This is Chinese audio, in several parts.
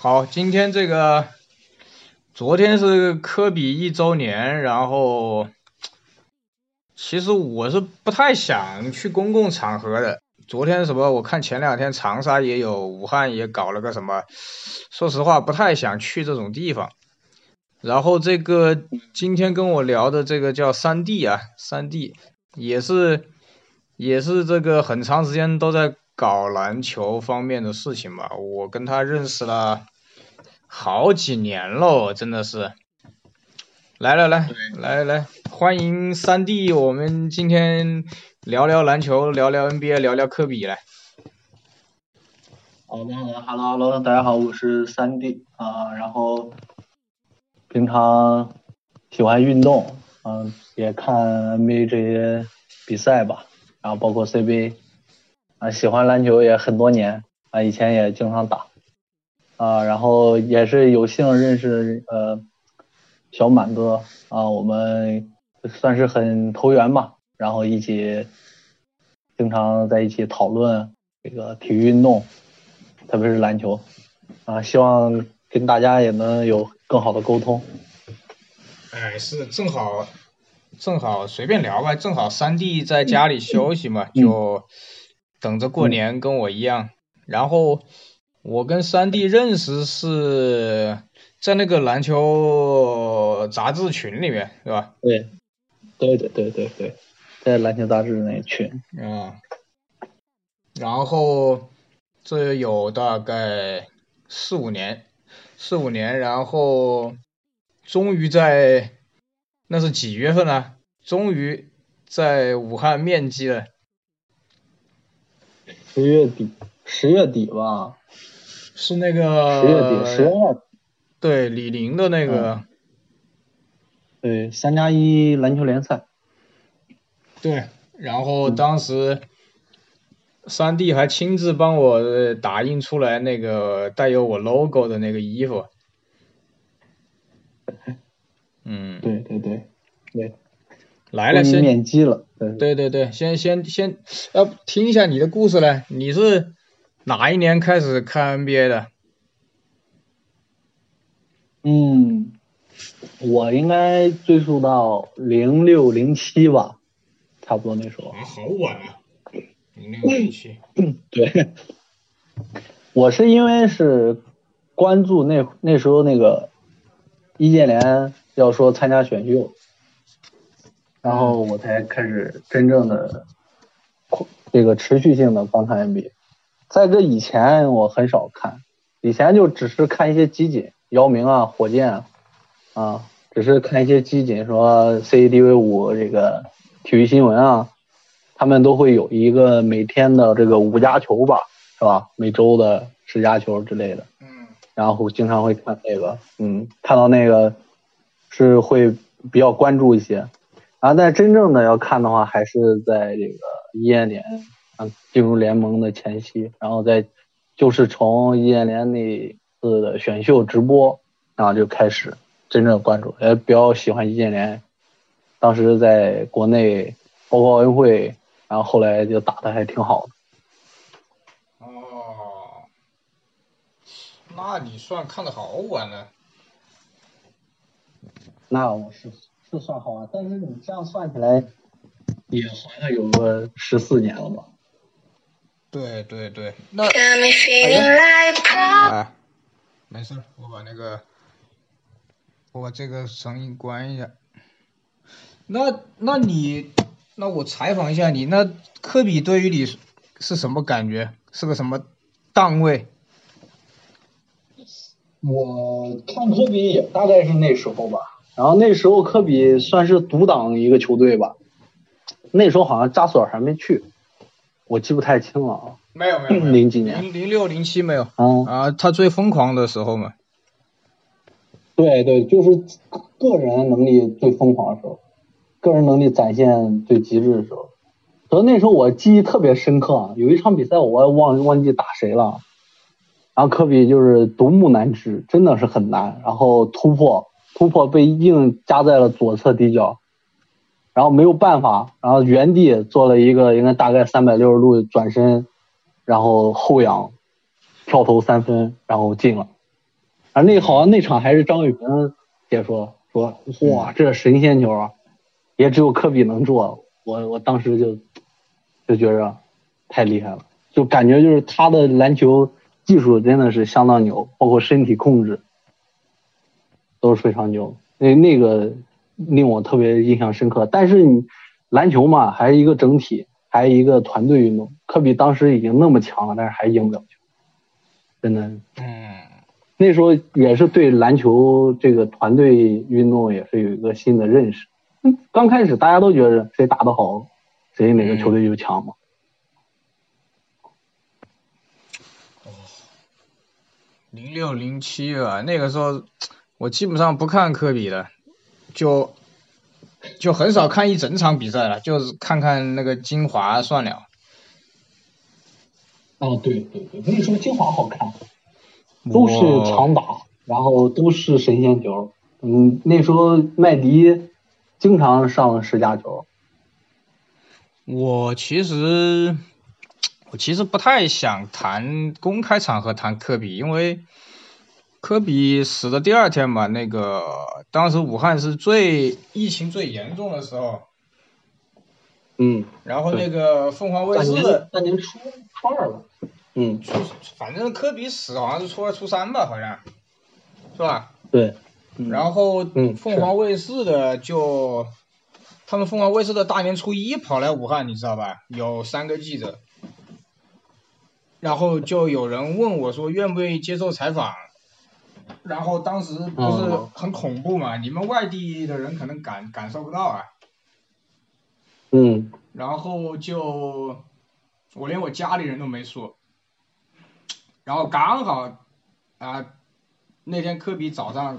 好，今天这个，昨天是科比一周年，然后，其实我是不太想去公共场合的。昨天什么？我看前两天长沙也有，武汉也搞了个什么，说实话不太想去这种地方。然后这个今天跟我聊的这个叫三弟啊，三弟也是也是这个很长时间都在。搞篮球方面的事情吧，我跟他认识了好几年喽，真的是。来来来来来，欢迎三弟，我们今天聊聊篮球，聊聊 NBA，聊聊科比来。好的好的，Hello Hello，大家好，我是三弟啊，然后平常喜欢运动，嗯，也看 NBA 这些比赛吧，然后包括 CBA。啊，喜欢篮球也很多年啊，以前也经常打啊，然后也是有幸认识呃小满哥啊，我们算是很投缘吧，然后一起经常在一起讨论这个体育运动，特别是篮球啊，希望跟大家也能有更好的沟通。哎，是正好正好随便聊吧，正好三弟在家里休息嘛，就。等着过年跟我一样，然后我跟三弟认识是在那个篮球杂志群里面，是吧？对，对对对对对，在篮球杂志那群。啊。然后这有大概四五年，四五年，然后终于在那是几月份呢？终于在武汉面基了。十月底，十月底吧，是那个十月底，十月二，对李宁的那个，对三加一篮球联赛，对，然后当时三弟还亲自帮我打印出来那个带有我 logo 的那个衣服，嗯，对对对对。来了，先免机了。对对对，先先先要听一下你的故事嘞。你是哪一年开始看 NBA 的？嗯，我应该追溯到零六零七吧，差不多那时候。啊，好晚啊！零六零七。对，我是因为是关注那那时候那个易建联要说参加选秀。然后我才开始真正的这个持续性的观看 NBA，在这以前我很少看，以前就只是看一些集锦，姚明啊、火箭啊，只是看一些集锦，说 CCTV 五这个体育新闻啊，他们都会有一个每天的这个五加球吧，是吧？每周的十加球之类的，嗯，然后经常会看那个，嗯，看到那个是会比较关注一些。啊，但真正的要看的话，还是在这个易建联啊进入联盟的前夕，然后在就是从易建联那次的选秀直播，然后就开始真正关注，也比较喜欢易建联。当时在国内包括奥运会，然后后来就打的还挺好的。哦，那你算看的好晚了。那我是。是算好啊，但是你这样算起来，也好像有个十四年了吧？对对对，那哎，没事，我把那个，我把这个声音关一下。那那你，那我采访一下你，那科比对于你是什么感觉？是个什么档位？我看科比也大概是那时候吧。然后那时候科比算是独挡一个球队吧，那时候好像扎索尔还没去，我记不太清了啊。没有没有，零几年，零零六零七没有。啊啊，他最疯狂的时候嘛。对对，就是个人能力最疯狂的时候，个人能力展现最极致的时候。所以那时候我记忆特别深刻，有一场比赛我忘忘记打谁了，然后科比就是独木难支，真的是很难，然后突破。突破被硬夹在了左侧底角，然后没有办法，然后原地做了一个应该大概三百六十度转身，然后后仰跳投三分，然后进了，啊，那好像那场还是张伟平解说说，哇，这神仙球啊，也只有科比能做。我我当时就就觉着太厉害了，就感觉就是他的篮球技术真的是相当牛，包括身体控制都是非常牛。那那个令我特别印象深刻。但是你篮球嘛，还是一个整体，还是一个团队运动。科比当时已经那么强了，但是还赢不了球，真的。嗯。那时候也是对篮球这个团队运动也是有一个新的认识。刚开始大家都觉得谁打得好，谁哪个球队就强嘛。哦，零六零七啊，那个时候我基本上不看科比的，就就很少看一整场比赛了，就是看看那个精华算了。哦，对对对，那时候精华好看。都是强打，然后都是神仙球。嗯，那时候麦迪经常上十佳球。我其实我其实不太想谈公开场合谈科比，因为科比死的第二天吧，那个当时武汉是最疫情最严重的时候。嗯。然后那个凤凰卫视。大年初初二吧。嗯，初反正科比死好像是初二初三吧，好像，是吧？对。然后凤凰卫视的就，他们凤凰卫视的大年初一跑来武汉，你知道吧？有三个记者，然后就有人问我说愿不愿意接受采访，然后当时不是很恐怖嘛？你们外地的人可能感感受不到啊。嗯。然后就，我连我家里人都没说。然后刚好啊，那天科比早上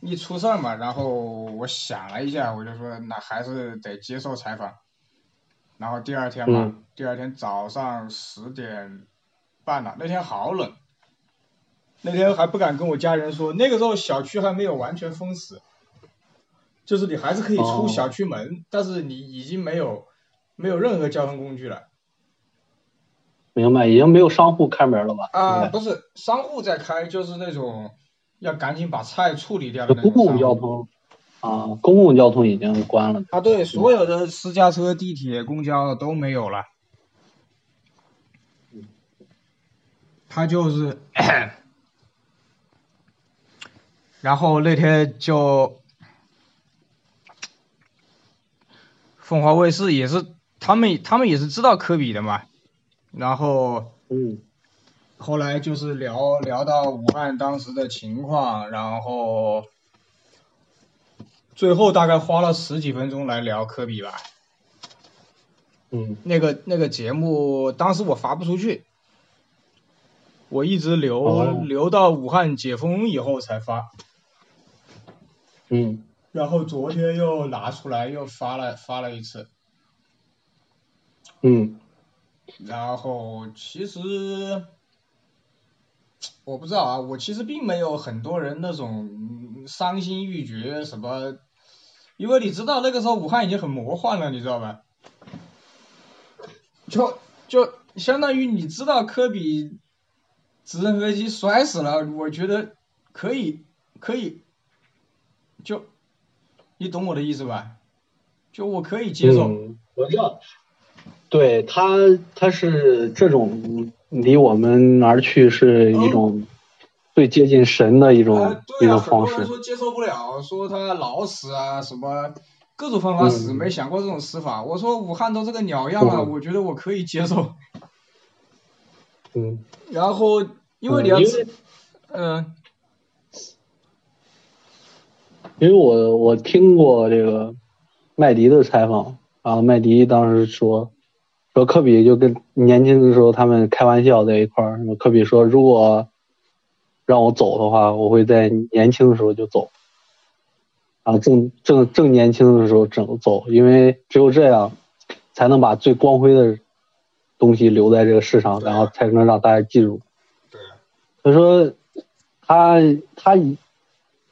一出事儿嘛，然后我想了一下，我就说那还是得接受采访。然后第二天嘛，第二天早上十点半了，那天好冷，那天还不敢跟我家人说，那个时候小区还没有完全封死，就是你还是可以出小区门，但是你已经没有没有任何交通工具了。明白，已经没有商户开门了吧？啊，不是，商户在开，就是那种要赶紧把菜处理掉的那种。公共交通啊，公共交通已经关了。啊，对，所有的私家车、地铁、公交都没有了。他就是，然后那天就，凤凰卫视也是，他们他们也是知道科比的嘛。然后，嗯，后来就是聊聊到武汉当时的情况，然后最后大概花了十几分钟来聊科比吧。嗯。那个那个节目当时我发不出去，我一直留留到武汉解封以后才发。嗯。然后昨天又拿出来又发了发了一次。嗯。然后其实我不知道啊，我其实并没有很多人那种伤心欲绝什么，因为你知道那个时候武汉已经很魔幻了，你知道吧？就就相当于你知道科比直升飞机摔死了，我觉得可以可以，就你懂我的意思吧？就我可以接受。我知道。对他，他是这种离我们而去是一种最接近神的一种一种方式。接受不了，说他老死啊，什么各种方法死，没想过这种死法。我说武汉都这个鸟样了，我觉得我可以接受。嗯。然后因为你要嗯，因为我我听过这个麦迪的采访然后，麦迪当时说。说科比就跟年轻的时候他们开玩笑在一块儿，科比说如果让我走的话，我会在年轻的时候就走，然后正正正年轻的时候整走，因为只有这样才能把最光辉的东西留在这个世上，然后才能让大家记住。对。他说他他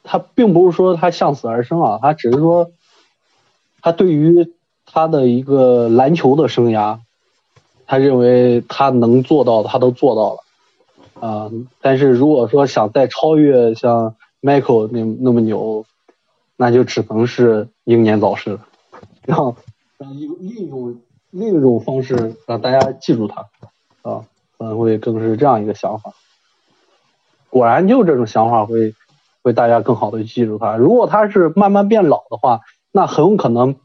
他并不是说他向死而生啊，他只是说他对于他的一个篮球的生涯。他认为他能做到，他都做到了，啊，但是如果说想再超越像 Michael 那那么牛，那就只能是英年早逝了，让让用另一种另一种方式让大家记住他啊，可能会更是这样一个想法。果然，就这种想法会为大家更好的记住他。如果他是慢慢变老的话，那很有可能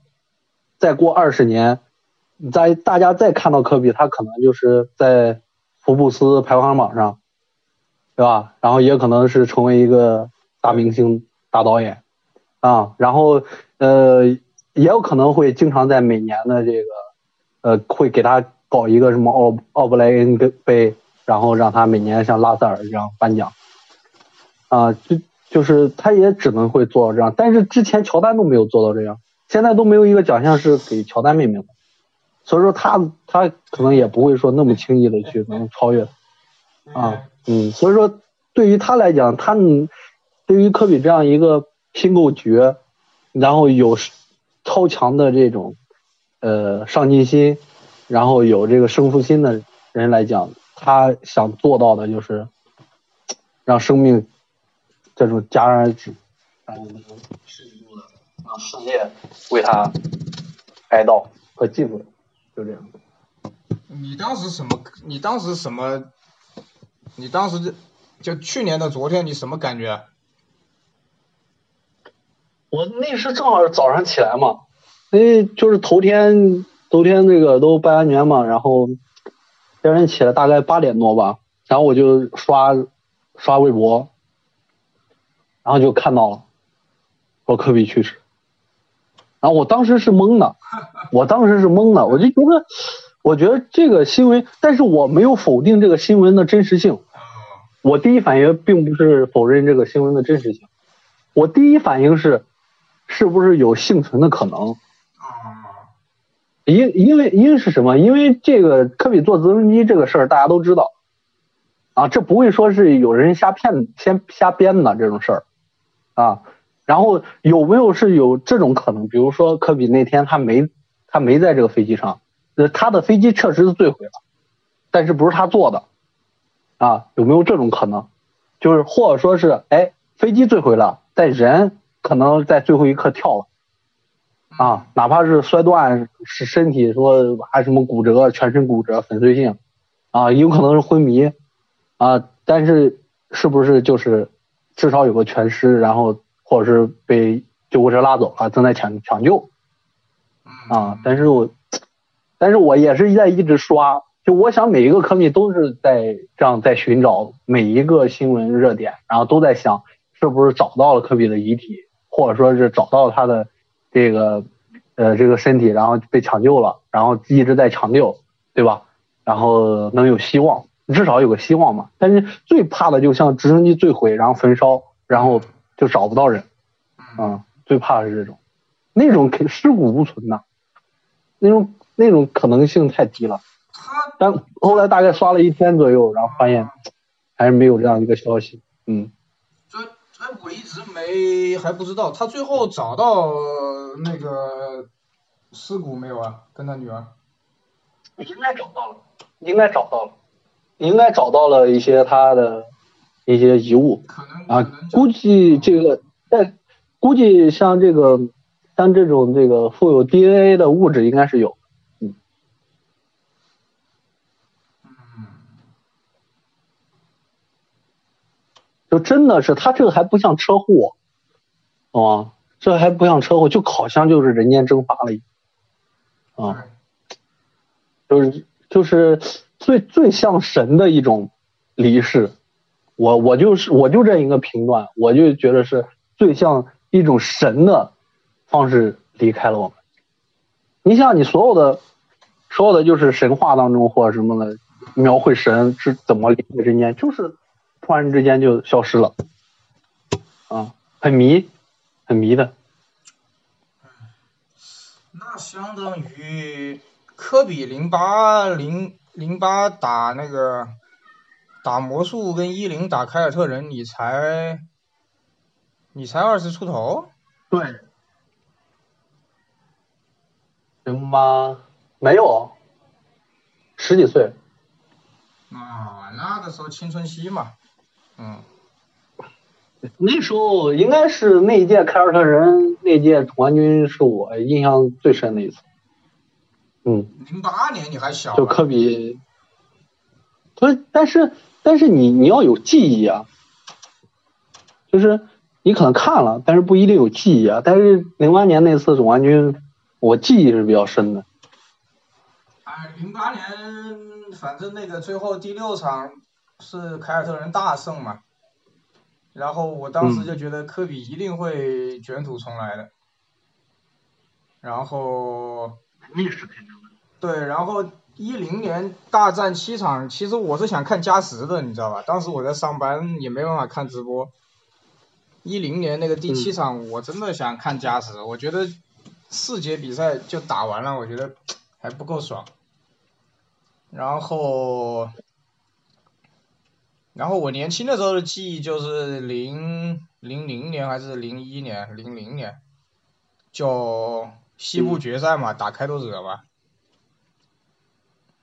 再过二十年，在大家再看到科比，他可能就是在福布斯排行榜上。对吧？然后也可能是成为一个大明星、大导演啊，然后呃，也有可能会经常在每年的这个呃，会给他搞一个什么奥奥布莱恩杯，然后让他每年像拉塞尔这样颁奖啊，就就是他也只能会做到这样，但是之前乔丹都没有做到这样，现在都没有一个奖项是给乔丹命名的，所以说他他可能也不会说那么轻易的去能超越啊。嗯，所以说对于他来讲，他对于科比这样一个拼够绝，然后有超强的这种呃上进心，然后有这个胜负心的人来讲，他想做到的就是让生命这种戛然而止，然后能持续的让世界为他哀悼和记住，就这样。你当时什么？你当时什么？你当时就就去年的昨天，你什么感觉？我那时正好是早上起来嘛，因为就是头天头天那个都拜完年嘛，然后第二天起来大概八点多吧，然后我就刷刷微博，然后就看到了说科比去世，然后我当时是懵的，我当时是懵的，我就觉得我觉得这个新闻，但是我没有否定这个新闻的真实性。我第一反应并不是否认这个新闻的真实性，我第一反应是，是不是有幸存的可能？因因为因为是什么？因为这个科比坐直升机这个事儿大家都知道，啊，这不会说是有人瞎骗、先瞎编的这种事儿，啊，然后有没有是有这种可能？比如说科比那天他没他没在这个飞机上，呃，他的飞机确实是坠毁了，但是不是他坐的。啊，有没有这种可能？就是或者说是，哎，飞机坠毁了，但人可能在最后一刻跳了，啊，哪怕是摔断是身体说还什么骨折，全身骨折粉碎性，啊，有可能是昏迷，啊，但是是不是就是至少有个全尸，然后或者是被救护车拉走了，正在抢抢救，啊，但是我，但是我也是在一直刷。就我想，每一个科密都是在这样在寻找每一个新闻热点，然后都在想是不是找到了科比的遗体，或者说是找到他的这个呃这个身体，然后被抢救了，然后一直在抢救，对吧？然后能有希望，至少有个希望嘛。但是最怕的就像直升机坠毁，然后焚烧，然后就找不到人，嗯，最怕的是这种，那种肯尸骨无存呐，那种那种可能性太低了。但后来大概刷了一天左右，然后发现还是没有这样一个消息。嗯，这哎，我一直没还不知道，他最后找到那个尸骨没有啊？跟他女儿？应该找到了，应该找到了，应该找到了一些他的一些遗物。啊，估计这个在估计像这个像这种这个富有 DNA 的物质应该是有。就真的是他这个还不像车祸，啊，这还不像车祸，就好像就是人间蒸发了一样，啊，就是就是最最像神的一种离世，我我就是我就这一个评断，我就觉得是最像一种神的方式离开了我们。你像你所有的所有的就是神话当中或者什么的描绘神是怎么离开人间，就是。突然之间就消失了，啊，很迷，很迷的。那相当于科比零八零零八打那个打魔术跟一零打凯尔特人，你才你才二十出头？对。零八没有，十几岁。啊，那个时候青春期嘛，嗯，那时候应该是那一届凯尔特人那届冠军是我印象最深的一次。嗯，零八年你还小，就科比，不是，但是但是你你要有记忆啊，就是你可能看了，但是不一定有记忆啊。但是零八年那次总冠军，我记忆是比较深的。哎，零八年。反正那个最后第六场是凯尔特人大胜嘛，然后我当时就觉得科比一定会卷土重来的，然后对，然后一零年大战七场，其实我是想看加时的，你知道吧？当时我在上班，也没办法看直播。一零年那个第七场，我真的想看加时，我觉得四节比赛就打完了，我觉得还不够爽。然后，然后我年轻的时候的记忆就是零零零年还是零一年，零零年，就西部决赛嘛，打开拓者嘛。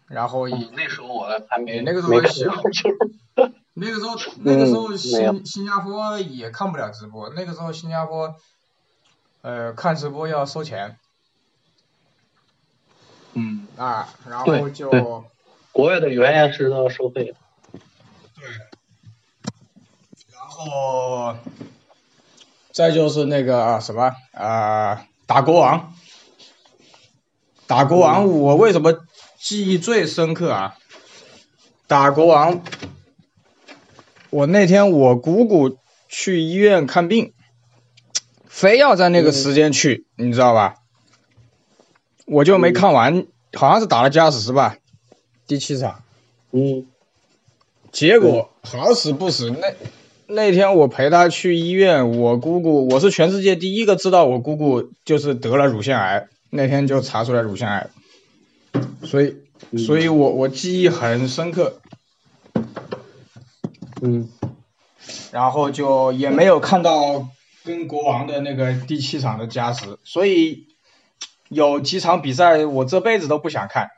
然后那时候我还没那个时候小，那个时候 那个时候新新加坡也看不了直播，那个时候新加坡，呃，看直播要收钱。嗯。啊，然后就。国外的原演是都要收费。对。然后，再就是那个什么啊，打国王。打国王，我为什么记忆最深刻啊？打国王，我那天我姑姑去医院看病，非要在那个时间去，你知道吧？我就没看完，好像是打了加时吧。第七场，嗯，结果好死不死，那那天我陪她去医院，我姑姑，我是全世界第一个知道我姑姑就是得了乳腺癌，那天就查出来乳腺癌，所以，所以我我记忆很深刻，嗯，然后就也没有看到跟国王的那个第七场的加时，所以有几场比赛我这辈子都不想看。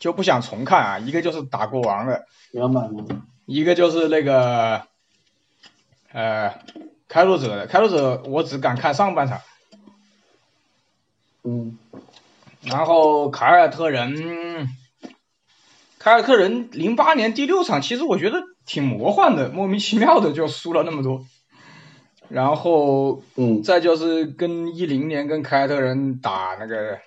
就不想重看啊，一个就是打国王的，一个就是那个，呃，开拓者的，开拓者我只敢看上半场，嗯，然后凯尔特人，凯尔特人零八年第六场，其实我觉得挺魔幻的，莫名其妙的就输了那么多，然后，嗯，再就是跟一零年跟凯尔特人打那个。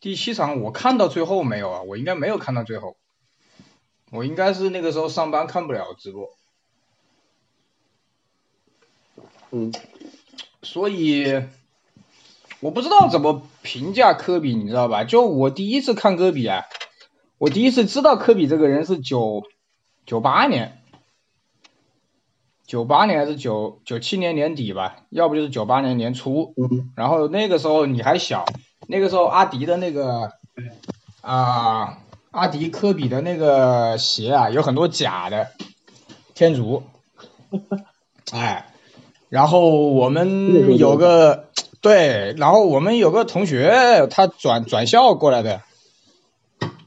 第七场我看到最后没有啊？我应该没有看到最后，我应该是那个时候上班看不了直播，嗯，所以我不知道怎么评价科比，你知道吧？就我第一次看科比啊，我第一次知道科比这个人是九九八年，九八年还是九九七年年底吧？要不就是九八年年初，然后那个时候你还小。那个时候阿迪的那个啊，阿迪科比的那个鞋啊，有很多假的天竺，哎，然后我们有个对，然后我们有个同学他转转校过来的，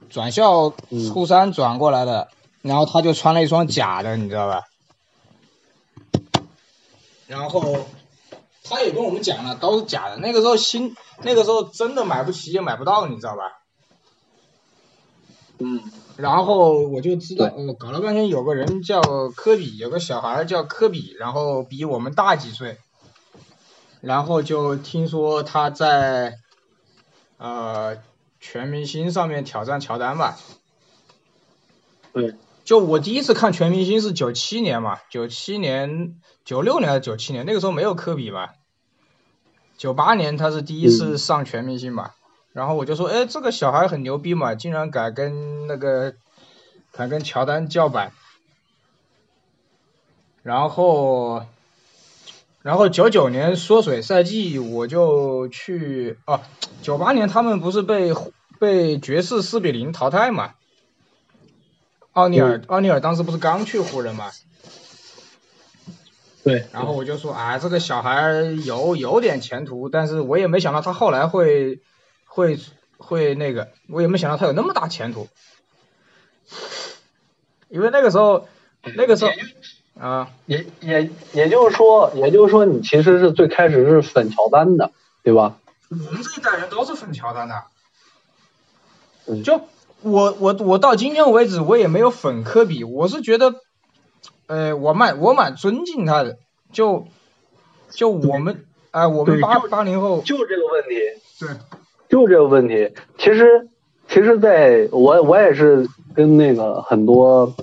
转校初三转过来的，然后他就穿了一双假的，你知道吧？然后。他也跟我们讲了，都是假的。那个时候新，那个时候真的买不起也买不到，你知道吧？嗯。然后我就知道，哦，搞了半天有个人叫科比，有个小孩叫科比，然后比我们大几岁。然后就听说他在，呃，全明星上面挑战乔丹吧。对。就我第一次看全明星是九七年嘛，九七年、九六年还是九七年？那个时候没有科比吧？九八年他是第一次上全明星吧？然后我就说，哎，这个小孩很牛逼嘛，竟然敢跟那个，敢跟乔丹叫板。然后，然后九九年缩水赛季我就去，哦，九八年他们不是被被爵士四比零淘汰嘛？奥尼尔，奥尼尔当时不是刚去湖人嘛？对。然后我就说，啊，这个小孩有有点前途，但是我也没想到他后来会会会那个，我也没想到他有那么大前途。因为那个时候，那个时候啊，也也也就是说，也就是说，你其实是最开始是粉乔丹的，对吧？我们这一代人都是粉乔丹的。嗯就我我我到今天为止，我也没有粉科比，我是觉得，呃，我蛮我蛮尊敬他的，就就我们啊、我们八八零后，就这个问题，对，就这个问题。其实，其实在我我也是跟那个很多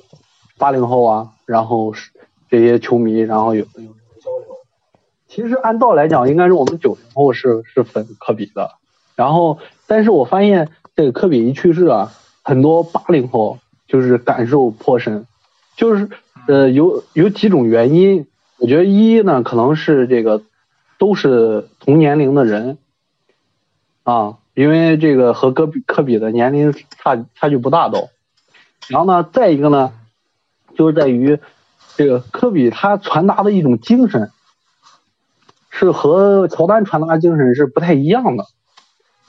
八零后啊，然后是这些球迷，然后有有交流。其实按道理来讲，应该是我们九零后是是粉科比的，然后但是我发现这个科比一去世啊，很多八零后就是感受颇深，就是呃有有几种原因，我觉得一呢可能是这个都是同年龄的人啊，因为这个和科比科比的年龄差差距不大都，然后呢再一个呢就是在于这个科比他传达的一种精神。是和乔丹传达精神是不太一样的。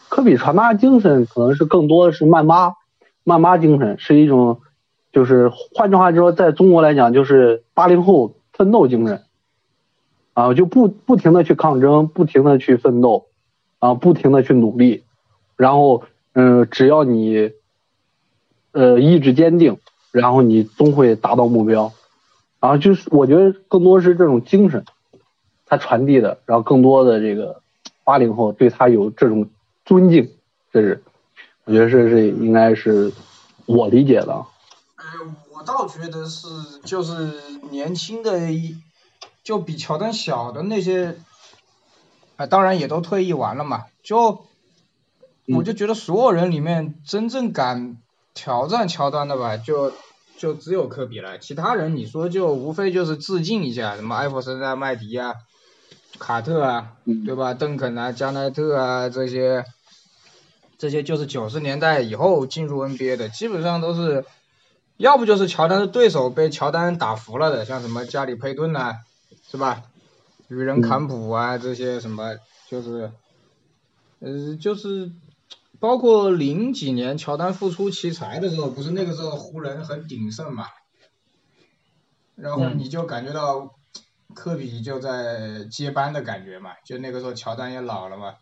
科比传达精神可能是更多的是曼巴，曼巴精神是一种，就是换句话说，在中国来讲就是八零后奋斗精神，啊，就不不停的去抗争，不停的去奋斗，啊，不停的去努力，然后嗯、只要你，呃，意志坚定，然后你终会达到目标，然后就是我觉得更多是这种精神。他传递的，然后更多的这个八零后对他有这种尊敬，这是我觉得这是应该是我理解的。呃，我倒觉得是就是年轻的一，就比乔丹小的那些，啊、当然也都退役完了嘛，就我就觉得所有人里面真正敢挑战乔丹的吧，就就只有科比了，其他人你说就无非就是致敬一下，什么艾弗森啊、麦迪啊、卡特啊，嗯对吧？邓肯啊、加奈特啊这些，这些就是九十年代以后进入 NBA 的，基本上都是，要不就是乔丹的对手被乔丹打服了的，像什么加里佩顿呐、是吧？与人坎普啊这些什么，就是，呃，就是包括零几年乔丹复出奇才的时候，不是那个时候湖人很鼎盛嘛，然后嗯你就感觉到科比就在接班的感觉嘛，就那个时候乔丹也老了嘛，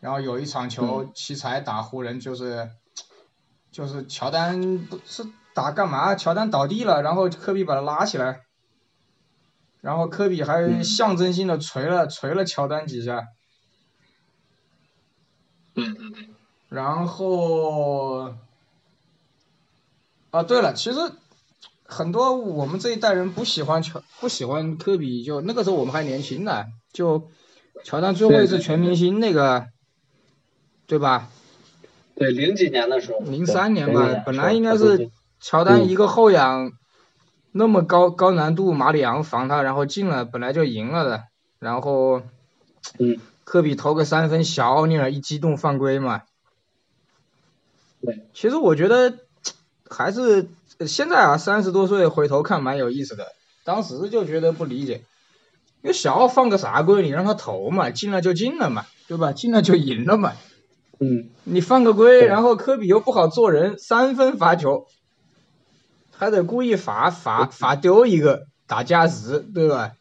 然后有一场球奇才打湖人就是，就是乔丹不是打干嘛？乔丹倒地了，然后科比把他拉起来，然后科比还嗯象征性的捶了捶了乔丹几下。对对对，然后，啊，对了，其实很多我们这一代人不喜欢乔，不喜欢科比，就那个时候我们还年轻呢，就乔丹最后一次全明星那个，对吧？对零几年的时候，零三年对吧，本来应该是乔丹一个后仰，那么高高难度马里昂防他，然后进了，本来就赢了的，然后嗯，科比投个三分，小奥尼尔一激动犯规嘛。对，其实我觉得还是呃现在啊，三十多岁回头看蛮有意思的。当时就觉得不理解，因为小奥放个啥规，你让他投嘛，进了就进了嘛，对吧？进了就赢了嘛。嗯，你犯个规，然后科比又不好做人，三分罚球，还得故意罚罚罚丢一个打加时，对吧？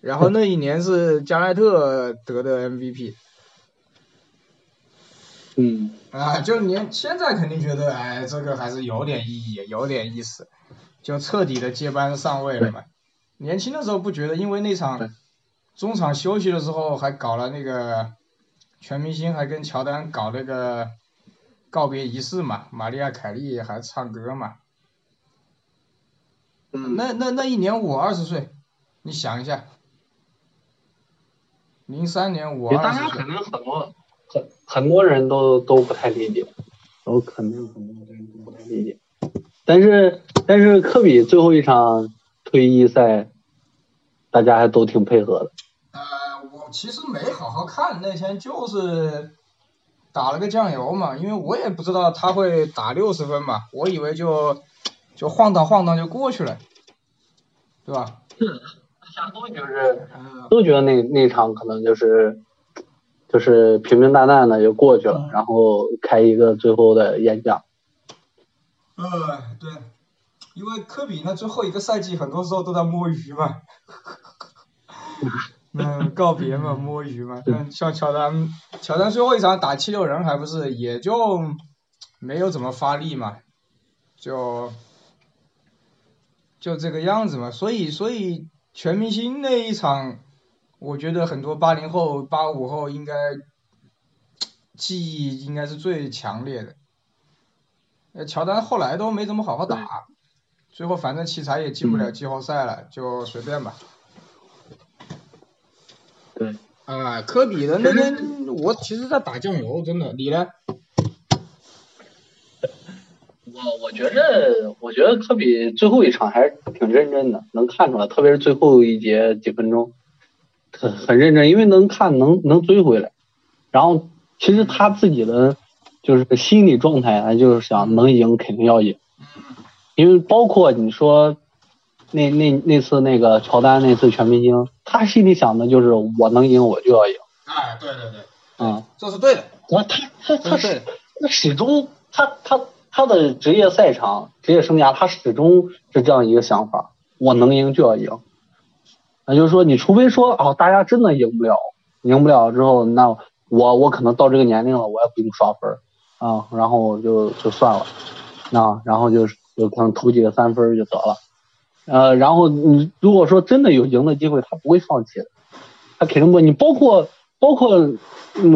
然后那一年是加奈特得的 MVP 嗯，啊，就年现在肯定觉得哎，这个还是有点意义，有点意思，就彻底的接班上位了嘛。年轻的时候不觉得，因为那场中场休息的时候还搞了那个全明星，还跟乔丹搞那个告别仪式嘛，玛利亚凯莉还唱歌嘛。嗯那那那一年我二十岁，你想一下，零三年我二十岁大家肯，定很多很很多人都都不太理解，我肯定很多人都不太理解。但是但是科比最后一场退役赛，大家还都挺配合的。呃，我其实没好好看，那天就是打了个酱油嘛，因为我也不知道他会打六十分嘛，我以为就就晃荡晃荡就过去了，对吧？大家都觉得嗯都觉得那那场可能就是就是平平淡淡的就过去了，然后开一个最后的演讲。呃，对，因为科比那最后一个赛季很多时候都在摸鱼嘛。嗯，告别嘛，摸鱼嘛。嗯，像乔丹，乔丹最后一场打七六人还不是也就没有怎么发力嘛，就就这个样子嘛。所以，所以全明星那一场，我觉得很多八零后、八五后应该记忆应该是最强烈的。呃，乔丹后来都没怎么好好打，最后反正奇才也进不了季后赛了，就随便吧。对。啊，科比的那天，我其实在打酱油，真的，你呢？我我觉得，我觉得科比最后一场还是挺认真的，能看出来，特别是最后一节几分钟，很很认真，因为能看能能追回来。然后，其实他自己的就是心理状态，他就是想能赢肯定要赢，因为包括你说。那那那次那个乔丹那次全明星，他心里想的就是我能赢我就要赢。哎，对对对，嗯，这是对的。他他他他是他始终他他他的职业赛场职业生涯他始终是这样一个想法，我能赢就要赢。那就是说，你除非说哦，大家真的赢不了，赢不了之后，那我我可能到这个年龄了，我也不用刷分啊，然后就就算了，那然后就就可能投几个三分就得了。呃，然后你如果说真的有赢的机会，他不会放弃，他肯定不。你包括包括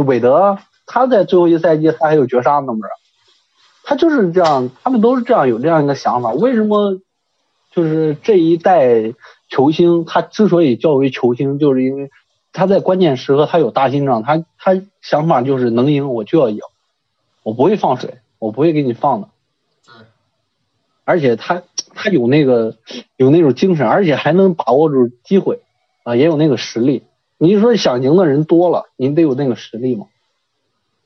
韦德，他在最后一赛季他还有绝杀呢，不是？他就是这样，他们都是这样有这样一个想法。为什么就是这一代球星，他之所以叫为球星，就是因为他在关键时刻他有大心脏，他他想法就是能赢我就要赢，我不会放水，我不会给你放的。而且他他有那个有那种精神，而且还能把握住机会啊，也有那个实力。你说想赢的人多了，你得有那个实力嘛。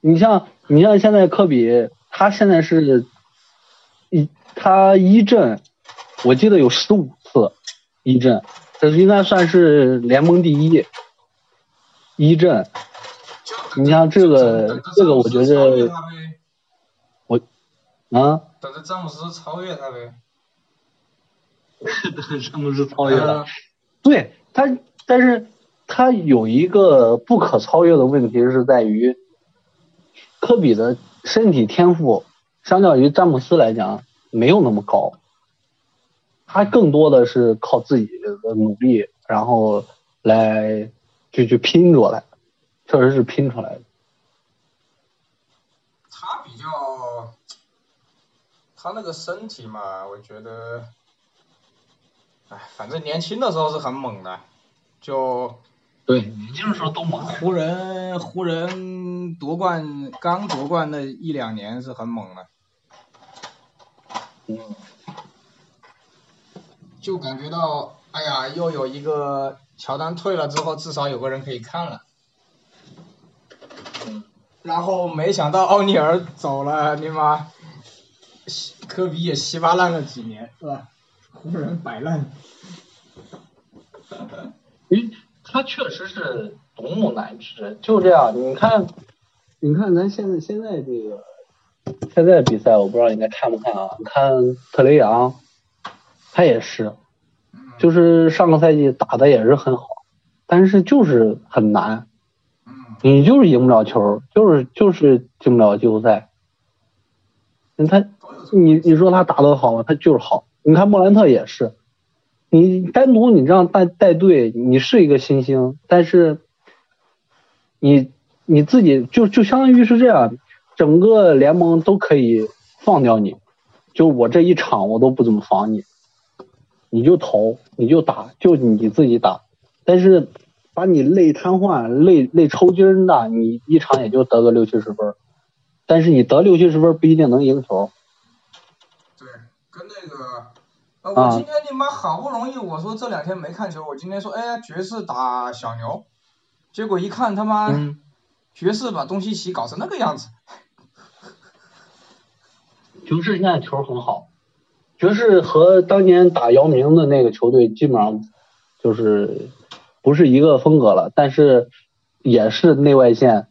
你像你像现在科比，他现在是一他一阵，我记得有十五次一阵，这应该算是联盟第一一阵。你像这个这个，我觉得我啊。等着詹姆斯超越他呗，詹姆斯超越他，对他，但是他有一个不可超越的问题是在于，科比的身体天赋相较于詹姆斯来讲没有那么高，他更多的是靠自己的努力，然后来就去拼出来，确实是拼出来的。他比较。他那个身体嘛，我觉得，哎，反正年轻的时候是很猛的，就对，年轻的时候都猛。湖人，湖人夺冠刚夺冠那一两年是很猛的，嗯，就感觉到，哎呀，又有一个乔丹退了之后，至少有个人可以看了。然后没想到奥尼尔走了，你妈。科比也稀巴烂了几年，是吧？湖人摆烂。因为他确实是独木难支，就这样。你看，你看咱现在现在这个现在比赛，我不知道你该看不看啊？你看特雷杨，他也是，就是上个赛季打的也是很好，但是就是很难，你就是赢不了球，就是就是进不了季后赛。他。你你说他打得好吗？他就是好。你看莫兰特也是，你单独你这样带带队，你是一个新星，但是你你自己就就相当于是这样，整个联盟都可以放掉你，就我这一场我都不怎么防你，你就投你就打，就你自己打，但是把你累瘫痪、累累抽筋的，你一场也就得个六七十分，但是你得六七十分不一定能赢球。对，跟那个，呃，我今天你妈好不容易，我说这两天没看球，我今天说，哎，爵士打小牛，结果一看他妈，爵士把东契奇搞成那个样子。爵 士现在球很好，爵士和当年打姚明的那个球队基本上就是不是一个风格了，但是也是内外线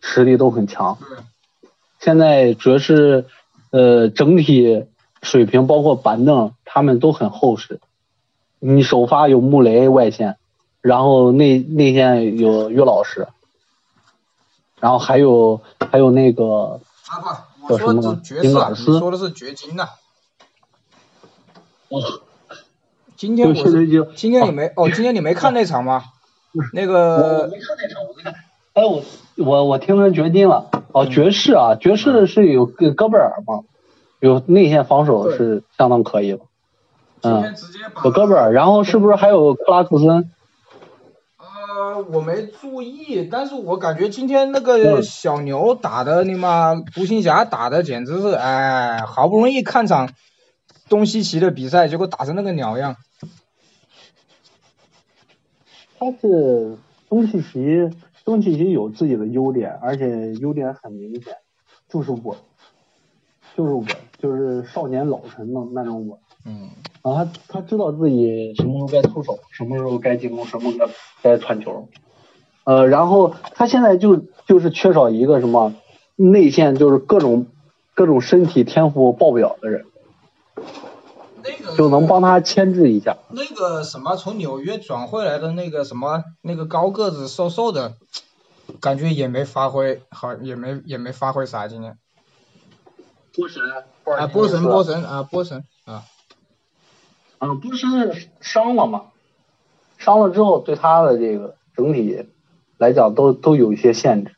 实力都很强。现在爵士呃整体。水平，包括板凳，他们都很厚实。你首发有穆雷外线，然后内内线有岳老师，然后还有还有那个啊不，我说的是爵士，你说的是掘金呐。哦，今天我今天你没哦，今天你没看那场吗？那个我没看那场，我没看。哎，我我我听成掘金了。哦，爵士啊，爵士是有戈戈贝尔吗？有内线防守是相当可以的。嗯，有戈贝尔，然后是不是还有克拉克森？呃，我没注意，但是我感觉今天那个小牛打的，你妈独行侠打的简直是，哎，好不容易看场东西奇的比赛，结果打成那个鸟样。他是东契奇，东契奇有自己的优点，而且优点很明显，就是稳，就是稳，就是少年老成的那种稳。嗯。啊，他他知道自己什么时候该出手，什么时候该进攻，什么时候该传球。呃，然后他现在就就是缺少一个什么内线，就是各种各种身体天赋爆表的人，那个就能帮他牵制一下。那个什么从纽约转回来的那个什么那个高个子瘦瘦的，感觉也没发挥好，也没也没发挥啥今天。波神啊，波神波神啊，波神啊。嗯，不是伤了吗？伤了之后，对他的这个整体来讲都都有一些限制。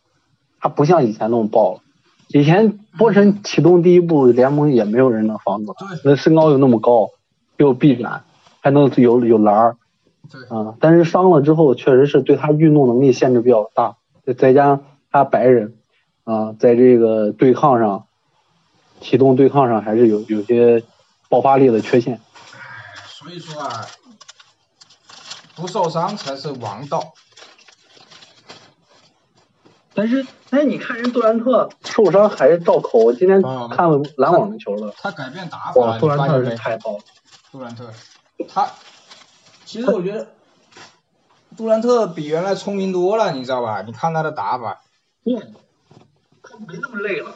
他不像以前那么爆了。以前波神启动第一步，联盟也没有人能防住他。那身高又那么高，又臂展，还能有有篮儿。对。啊，但是伤了之后，确实是对他运动能力限制比较大。再加上他白人，啊，在这个对抗上，启动对抗上还是有有些爆发力的缺陷。所以说啊，不受伤才是王道。但是，哎，你看人杜兰特受伤还是照扣。我今天看了篮网的球了。他改变打法了，杜兰特是太爆了。杜兰特，他其实我觉得杜兰特比原来聪明多了，你知道吧？你看他的打法。对，他没那么累了。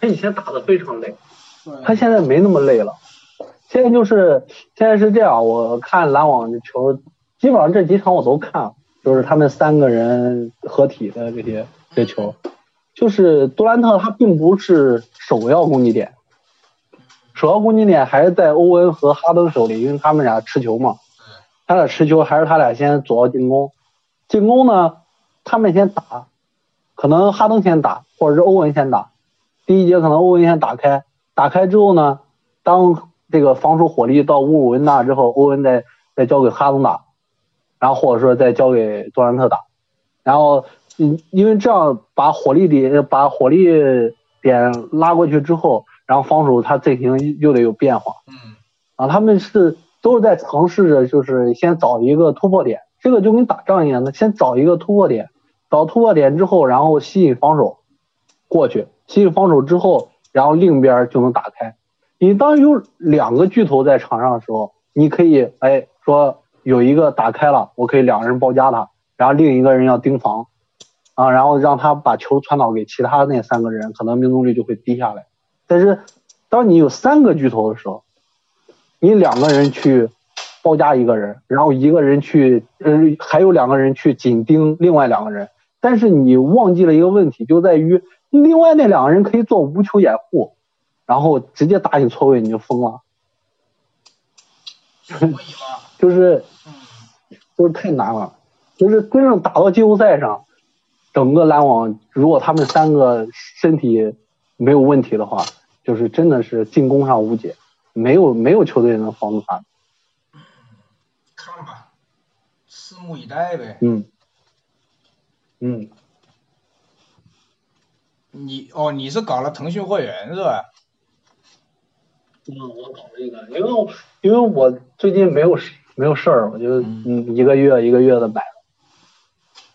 他以前打的非常累，他现在没那么累了。现在就是现在是这样，我看篮网的球，基本上这几场我都看，就是他们三个人合体的这些这球，就是杜兰特他并不是首要攻击点，首要攻击点还是在欧文和哈登手里，因为他们俩持球嘛，他俩持球还是他俩先左要进攻，进攻呢他们先打，可能哈登先打，或者是欧文先打，第一节可能欧文先打开，打开之后呢，当这个防守火力到乌鲁文那之后，欧文再再交给哈登打，然后或者说再交给杜兰特打，然后嗯，因为这样把火力点把火力点拉过去之后，然后防守他阵型又得有变化。嗯。啊，他们是都是在尝试着，就是先找一个突破点，这个就跟打仗一样的，先找一个突破点，找突破点之后，然后吸引防守过去，吸引防守之后，然后另一边就能打开。你当有两个巨头在场上的时候，你可以哎说有一个打开了，我可以两个人包夹他，然后另一个人要盯防，啊，然后让他把球传导给其他那三个人，可能命中率就会低下来。但是当你有三个巨头的时候，你两个人去包夹一个人，然后一个人去呃还有两个人去紧盯另外两个人，但是你忘记了一个问题，就在于另外那两个人可以做无球掩护。然后直接打你错位，你就疯了。就是，就是太难了。就是真正打到季后赛上，整个篮网如果他们三个身体没有问题的话，就是真的是进攻上无解，没有没有球队能防住他。看吧，拭目以待呗。嗯。嗯。你哦，你是搞了腾讯会员是吧？嗯，我搞这个，因为因为我最近没有没有事儿，我就嗯一个月一个月的买，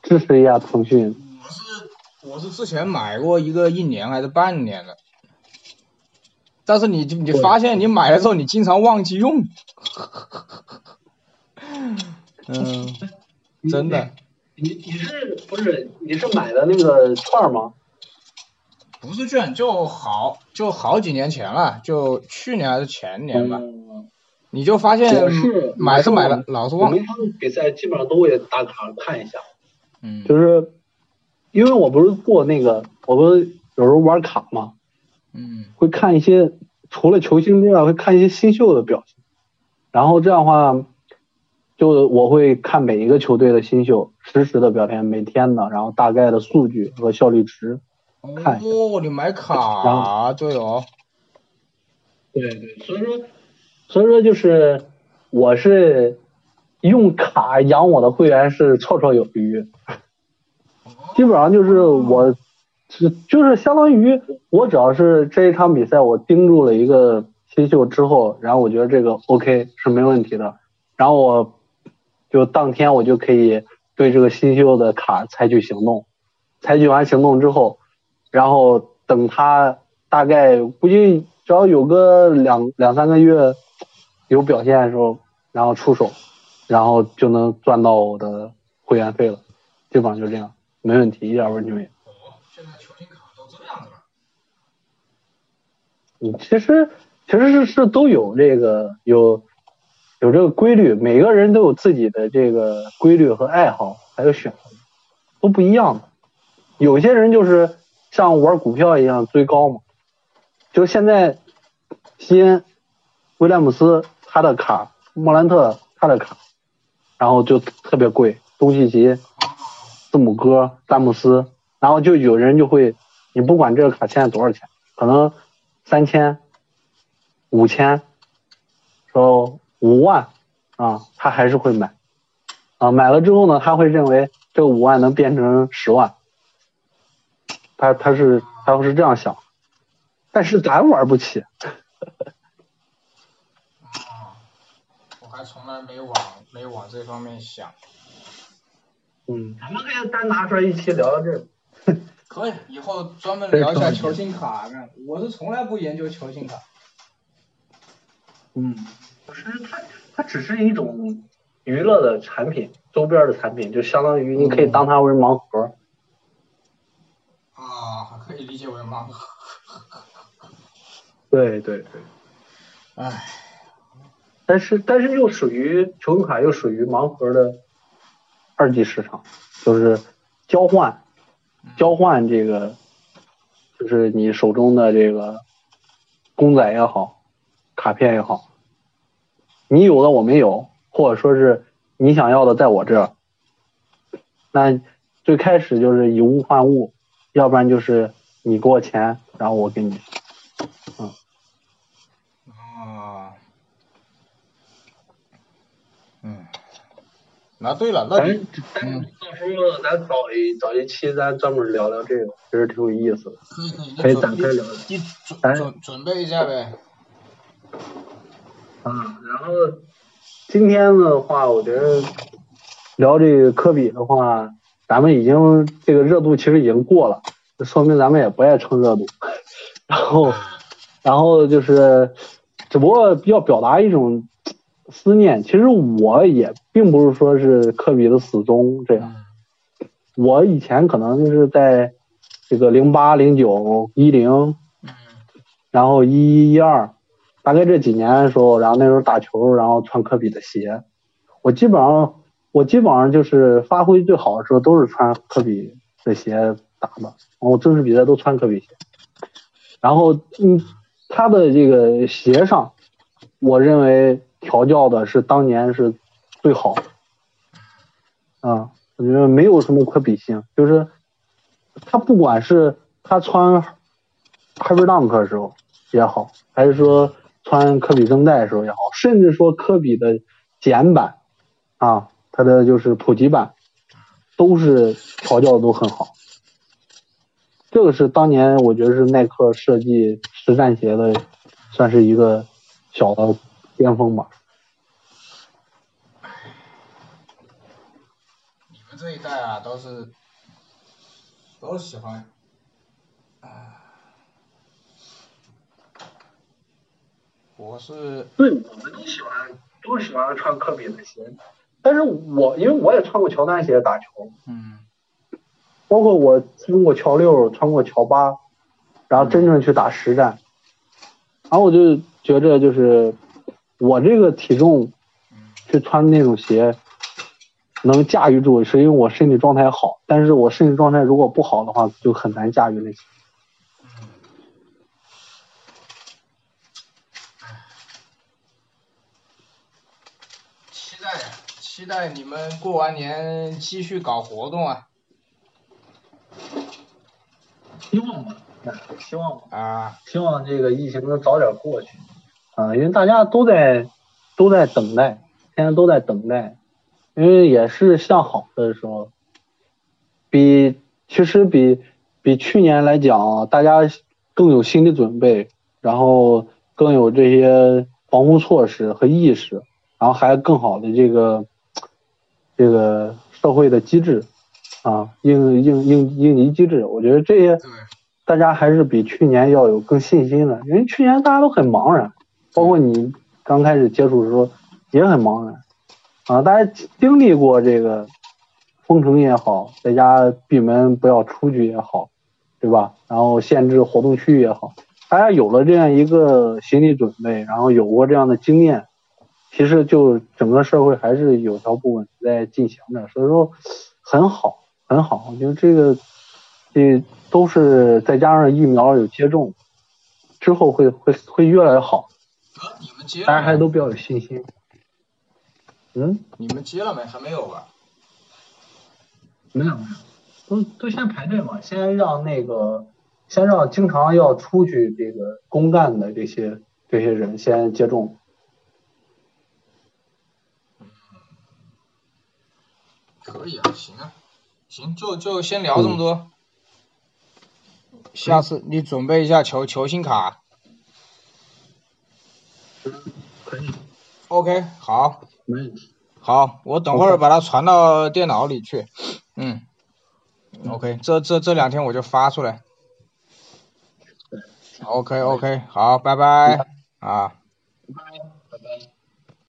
支持一下腾讯。我是之前买过一个一年还是半年的，但是你你发现你买了之后你经常忘记用，嗯，真的。你你是不是你是买的那个券吗？不是券，就好就好几年前了，就去年还是前年吧。你就发现买是买了，老是忘。每场比赛基本上都会打卡看一下。嗯。就是因为我不是做那个，我不是有时候玩卡嘛。嗯。会看一些除了球星之外，会看一些新秀的表现。然后这样的话，就我会看每一个球队的新秀实时的表现，每天的，然后大概的数据和效率值。看哦，你买卡对哦。对对，所以说。所以说就是，我是用卡养我的会员是绰绰有余，基本上就是我，是就是相当于我只要是这一场比赛我盯住了一个新秀之后，然后我觉得这个 OK 是没问题的，然后我就当天我就可以对这个新秀的卡采取行动，采取完行动之后，然后等他大概估计只要有个两两三个月。有表现的时候，然后出手，然后就能赚到我的会员费了，基本上就这样，没问题，一点问题没有。哦，现在球星卡都这样子了。嗯，其实其实是是都有这个有有这个规律，每个人都有自己的这个规律和爱好，还有选择，都不一样的。有些人就是像玩股票一样追高嘛，就现在西恩威廉姆斯。他的卡，莫兰特他的卡，然后就特别贵，东契奇、字母哥、詹姆斯，然后就有人就会，你不管这个卡现在多少钱，可能三千、五千，说五万啊，他还是会买，啊，买了之后呢，他会认为这五万能变成十万，他他是他会是这样想，但是咱玩不起。我还从来没往没往这方面想。嗯，咱们可以单拿出来一期聊聊这。可以，以后专门聊一下球星卡。我是从来不研究球星卡。嗯，不是，它它只是一种娱乐的产品，周边的产品，就相当于你可以当它为盲盒。啊，可以理解为盲盒。对对对。唉。但是但是又属于球星卡，又属于盲盒的二级市场，就是交换交换这个，就是你手中的这个公仔也好，卡片也好，你有的我没有，或者说是你想要的在我这儿，那最开始就是以物换物，要不然就是你给我钱，然后我给你。那对了，那咱咱到时候咱找一找一期，咱专门聊聊这个，其实挺有意思的，可以展开聊。你准准准备一下呗。啊，然后今天的话，我觉得聊这个科比的话，咱们已经这个热度其实已经过了，说明咱们也不爱蹭热度。然后，然后就是，只不过要表达一种。思念，其实我也并不是说是科比的死忠这样，我以前可能就是在这个零八、零九、一零，然后一一、一二，大概这几年的时候，然后那时候打球，然后穿科比的鞋，我基本上我基本上就是发挥最好的时候都是穿科比的鞋打的，我正式比赛都穿科比鞋，然后嗯，他的这个鞋上，我认为。调教的是当年是最好，啊，我觉得没有什么可比性。就是他不管是他穿 Hyperdunk 的时候也好，还是说穿科比正代的时候也好，甚至说科比的简版啊，他的就是普及版，都是调教的都很好。这个是当年我觉得是耐克设计实战鞋的，算是一个小的。巅峰吧。你们这一代啊，都是都喜欢，啊，我是对，我们都喜欢，都喜欢穿科比的鞋。但是我因为我也穿过乔丹鞋打球，嗯，包括我穿过乔六，穿过乔八，然后真正去打实战。然后我就觉着就是我这个体重去穿那种鞋能驾驭住，是因为我身体状态好。但是我身体状态如果不好的话，就很难驾驭那些。期待期待你们过完年继续搞活动啊！希望吧，希望吧。啊，希望这个疫情能早点过去。啊，因为大家都在都在等待，现在都在等待，因为也是向好的时候。比其实比比去年来讲，大家更有心理准备，然后更有这些防护措施和意识，然后还更好的这个这个社会的机制啊，应应应应急机制，我觉得这些，大家还是比去年要有更信心的，因为去年大家都很茫然，包括你刚开始接触的时候也很茫然啊，大家经历过这个封城也好，在家闭门不要出去也好，对吧？然后限制活动区域也好，大家有了这样一个心理准备，然后有过这样的经验，其实就整个社会还是有条不紊在进行着，所以说很好很好，我觉得这个这都是再加上疫苗有接种之后会会会越来越好，你们接大家？还都比较有信心。嗯，你们接了没？还没有吧？没有没有，都都先排队嘛，先让那个先让经常要出去这个公干的这些这些人先接种。可以啊，行啊，行，就就先聊这么多。下次你准备一下球球星卡。可以，OK，好，没。好，我等会儿把它传到电脑里去。嗯。OK，这这这两天我就发出来。OK OK，好，拜拜。啊。拜拜。